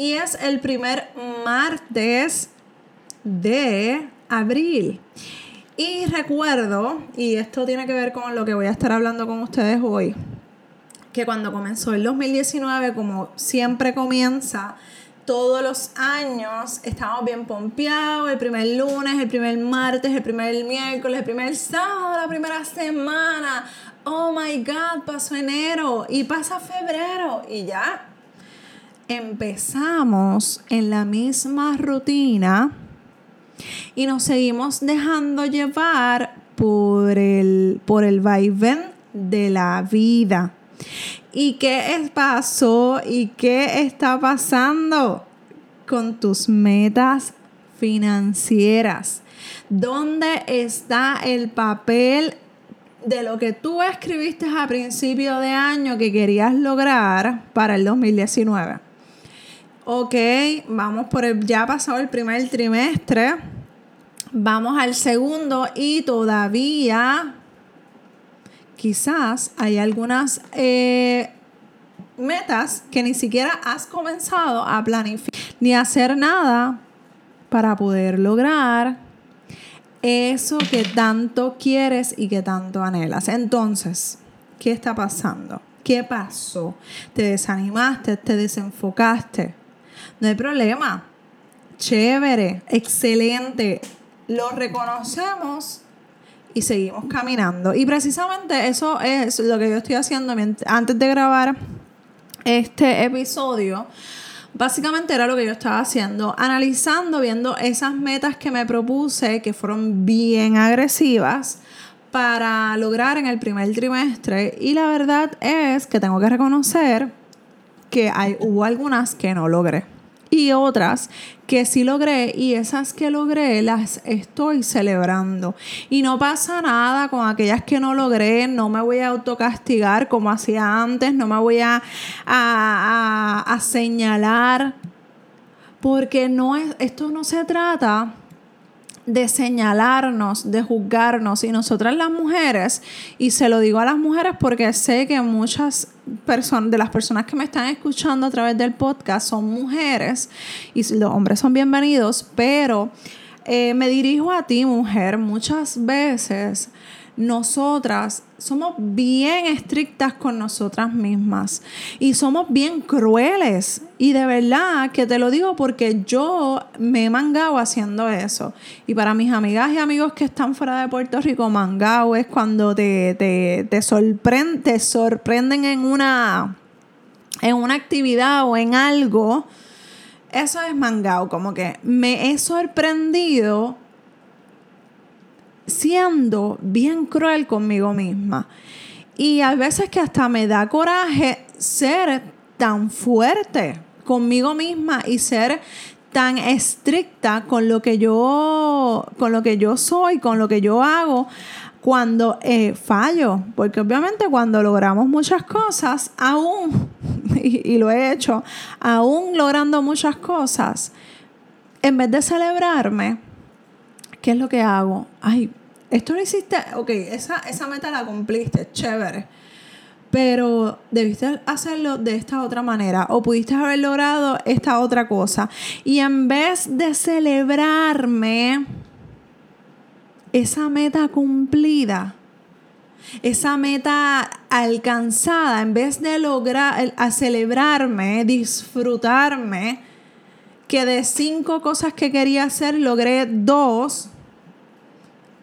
y es el primer martes de abril. Y recuerdo, y esto tiene que ver con lo que voy a estar hablando con ustedes hoy, que cuando comenzó el 2019, como siempre comienza, todos los años estamos bien pompeados, el primer lunes, el primer martes, el primer miércoles, el primer sábado, la primera semana. Oh my God, pasó enero y pasa febrero y ya empezamos en la misma rutina y nos seguimos dejando llevar por el, por el vaivén de la vida. ¿Y qué pasó y qué está pasando con tus metas financieras? ¿Dónde está el papel de lo que tú escribiste a principio de año que querías lograr para el 2019? Ok, vamos por el, ya ha pasado el primer trimestre, vamos al segundo y todavía quizás hay algunas eh, metas que ni siquiera has comenzado a planificar ni hacer nada para poder lograr eso que tanto quieres y que tanto anhelas. Entonces, ¿qué está pasando? ¿Qué pasó? ¿Te desanimaste? ¿Te desenfocaste? No hay problema. Chévere, excelente. Lo reconocemos y seguimos caminando. Y precisamente eso es lo que yo estoy haciendo antes de grabar este episodio. Básicamente era lo que yo estaba haciendo, analizando, viendo esas metas que me propuse, que fueron bien agresivas, para lograr en el primer trimestre. Y la verdad es que tengo que reconocer que hay, hubo algunas que no logré y otras que sí logré y esas que logré las estoy celebrando. Y no pasa nada con aquellas que no logré, no me voy a autocastigar como hacía antes, no me voy a, a, señalar, porque no es, esto no se trata de señalarnos, de juzgarnos. Y nosotras las mujeres, y se lo digo a las mujeres porque sé que muchas de las personas que me están escuchando a través del podcast son mujeres y los hombres son bienvenidos, pero eh, me dirijo a ti, mujer, muchas veces nosotras somos bien estrictas con nosotras mismas y somos bien crueles. Y de verdad que te lo digo porque yo me he mangado haciendo eso. Y para mis amigas y amigos que están fuera de Puerto Rico, mangao es cuando te, te, te, sorprende, sorprenden en una, en una actividad o en algo. Eso es mangao, como que me he sorprendido siendo bien cruel conmigo misma. Y a veces que hasta me da coraje ser tan fuerte conmigo misma y ser tan estricta con lo que yo con lo que yo soy, con lo que yo hago cuando eh, fallo, porque obviamente cuando logramos muchas cosas, aún, y, y, lo he hecho, aún logrando muchas cosas, en vez de celebrarme, ¿qué es lo que hago? Ay, esto lo hiciste, ok, esa, esa meta la cumpliste, chévere. Pero debiste hacerlo de esta otra manera o pudiste haber logrado esta otra cosa. Y en vez de celebrarme esa meta cumplida, esa meta alcanzada, en vez de lograr a celebrarme, disfrutarme, que de cinco cosas que quería hacer logré dos,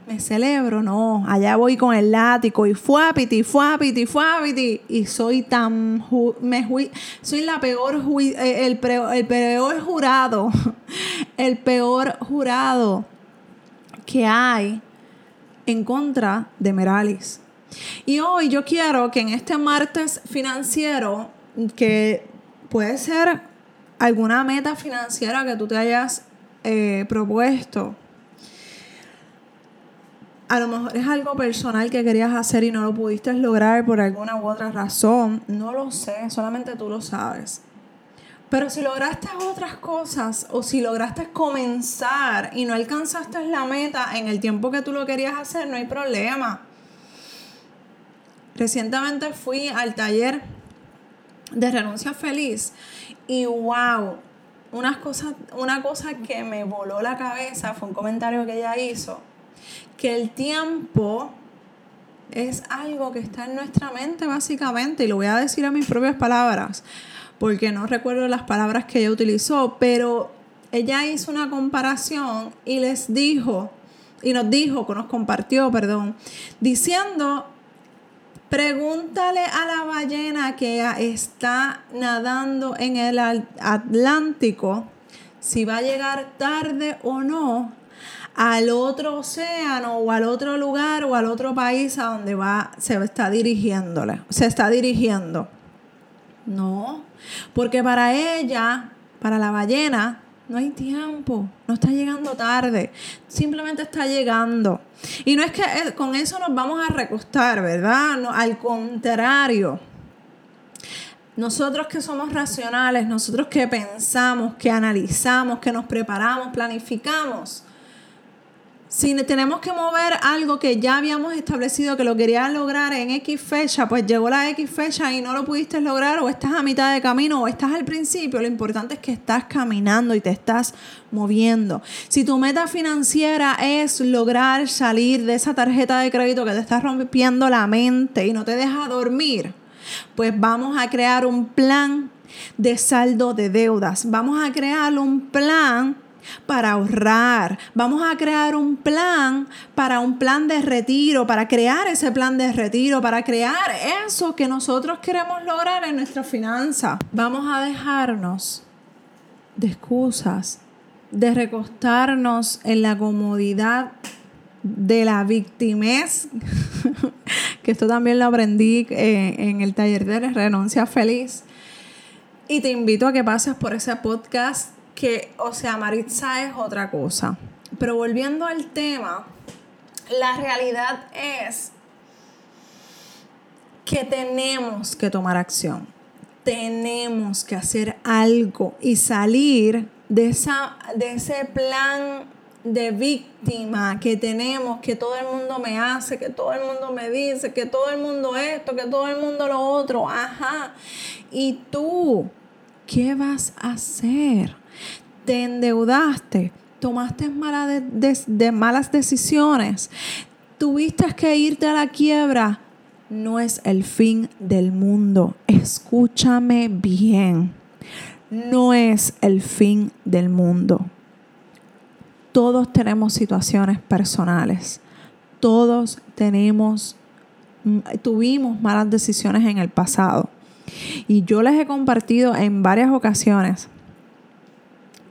me celebro, no, allá voy con el látigo y fuapiti, fuapiti, fuapiti, y soy tan, me soy la peor, eh, el, el peor jurado, el peor jurado que hay en contra de Meralis. Y hoy yo quiero que en este martes financiero, que puede ser alguna meta financiera que tú te hayas eh, propuesto, a lo mejor es algo personal que querías hacer y no lo pudiste lograr por alguna u otra razón. No lo sé, solamente tú lo sabes. Pero si lograste otras cosas o si lograste comenzar y no alcanzaste la meta en el tiempo que tú lo querías hacer, no hay problema. Recientemente fui al taller de renuncia feliz y wow, una cosa, una cosa que me voló la cabeza fue un comentario que ella hizo, que el tiempo es algo que está en nuestra mente básicamente y lo voy a decir a mis propias palabras porque no recuerdo las palabras que ella utilizó, pero ella hizo una comparación y les dijo, y nos dijo, que nos compartió, perdón, diciendo, pregúntale a la ballena que está nadando en el Atlántico si va a llegar tarde o no al otro océano o al otro lugar o al otro país a donde va se está dirigiéndole, se está dirigiendo. No, porque para ella, para la ballena, no hay tiempo, no está llegando tarde, simplemente está llegando. Y no es que eh, con eso nos vamos a recostar, ¿verdad? No, al contrario. Nosotros que somos racionales, nosotros que pensamos, que analizamos, que nos preparamos, planificamos, si tenemos que mover algo que ya habíamos establecido que lo querías lograr en X fecha, pues llegó la X fecha y no lo pudiste lograr o estás a mitad de camino o estás al principio, lo importante es que estás caminando y te estás moviendo. Si tu meta financiera es lograr salir de esa tarjeta de crédito que te está rompiendo la mente y no te deja dormir, pues vamos a crear un plan de saldo de deudas. Vamos a crear un plan para ahorrar. Vamos a crear un plan para un plan de retiro, para crear ese plan de retiro, para crear eso que nosotros queremos lograr en nuestra finanza. Vamos a dejarnos de excusas, de recostarnos en la comodidad de la victimez, que esto también lo aprendí eh, en el taller de renuncia feliz. Y te invito a que pases por ese podcast que, o sea, Maritza es otra cosa. Pero volviendo al tema, la realidad es que tenemos que tomar acción. Tenemos que hacer algo y salir de, esa, de ese plan de víctima que tenemos, que todo el mundo me hace, que todo el mundo me dice, que todo el mundo esto, que todo el mundo lo otro. Ajá. ¿Y tú qué vas a hacer? Te endeudaste, tomaste malas, de, malas decisiones, tuviste que irte a la quiebra, no es el fin del mundo. Escúchame bien. No es el fin del mundo. Todos tenemos situaciones personales. Todos tenemos, tuvimos malas decisiones en el pasado. Y yo les he compartido en varias ocasiones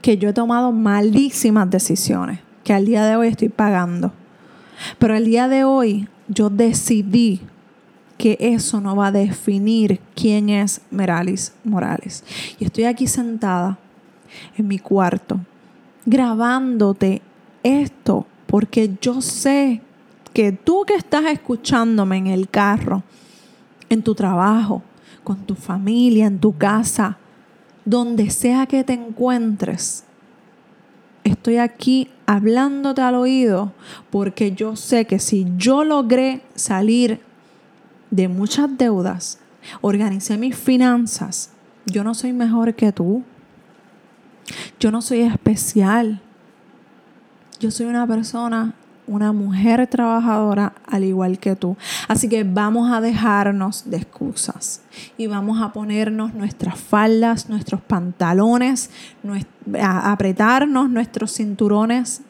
que yo he tomado malísimas decisiones que al día de hoy estoy pagando. Pero al día de hoy yo decidí que eso no va a definir quién es Meralis Morales. Y estoy aquí sentada en mi cuarto grabándote esto porque yo sé que tú que estás escuchándome en el carro, en tu trabajo, con tu familia, en tu casa, donde sea que te encuentres, estoy aquí hablándote al oído porque yo sé que si yo logré salir de muchas deudas, organicé mis finanzas, yo no soy mejor que tú. Yo no soy especial. Yo soy una persona una mujer trabajadora al igual que tú. Así que vamos a dejarnos de excusas y vamos a ponernos nuestras faldas, nuestros pantalones, a apretarnos nuestros cinturones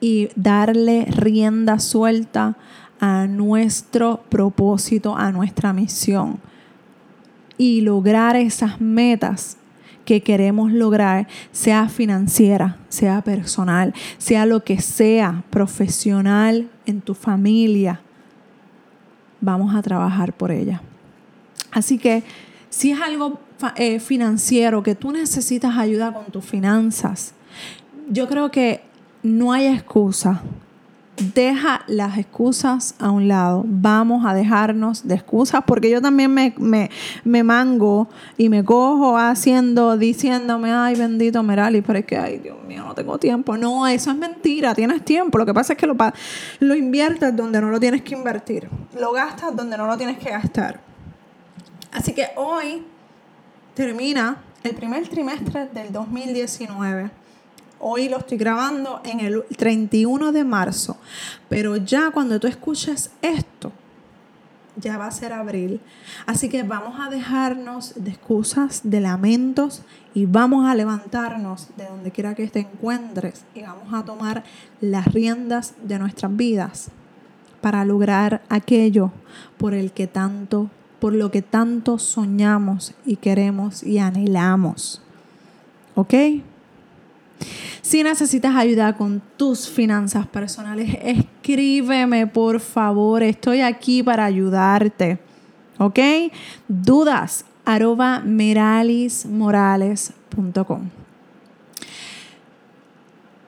y darle rienda suelta a nuestro propósito, a nuestra misión y lograr esas metas que queremos lograr, sea financiera, sea personal, sea lo que sea, profesional, en tu familia, vamos a trabajar por ella. Así que si es algo eh, financiero, que tú necesitas ayuda con tus finanzas, yo creo que no hay excusa deja las excusas a un lado. Vamos a dejarnos de excusas porque yo también me, me, mango y me cojo haciendo, diciéndome, ay bendito Merali, pero es que, ay Dios mío, no tengo tiempo. No, eso es mentira, tienes tiempo. Lo que pasa es que lo, lo inviertes donde no lo tienes que invertir. Lo gastas donde no lo tienes que gastar. Así que hoy termina el primer trimestre del 2019 Hoy lo estoy grabando en el 31 de marzo, pero ya cuando tú escuches esto, ya va a ser abril. Así que vamos a dejarnos de excusas, de lamentos y vamos a levantarnos de donde quiera que te encuentres y vamos a tomar las riendas de nuestras vidas para lograr aquello por el que tanto, por lo que tanto soñamos y queremos y anhelamos. ¿Ok? Si necesitas ayuda con tus finanzas personales, escríbeme por favor. Estoy aquí para ayudarte. ¿Ok? Dudas arroba meralismorales.com.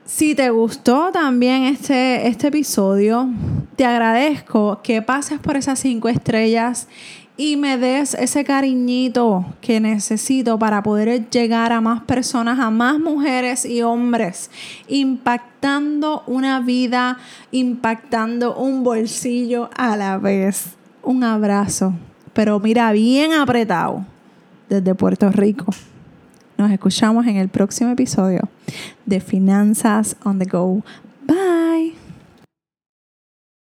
Si te gustó también este, este episodio, te agradezco que pases por esas cinco estrellas y me des ese cariñito que necesito para poder llegar a más personas, a más mujeres y hombres, impactando una vida, impactando un bolsillo a la vez. Un abrazo, pero mira, bien apretado desde Puerto Rico. Nos escuchamos en el próximo episodio de Finanzas on the Go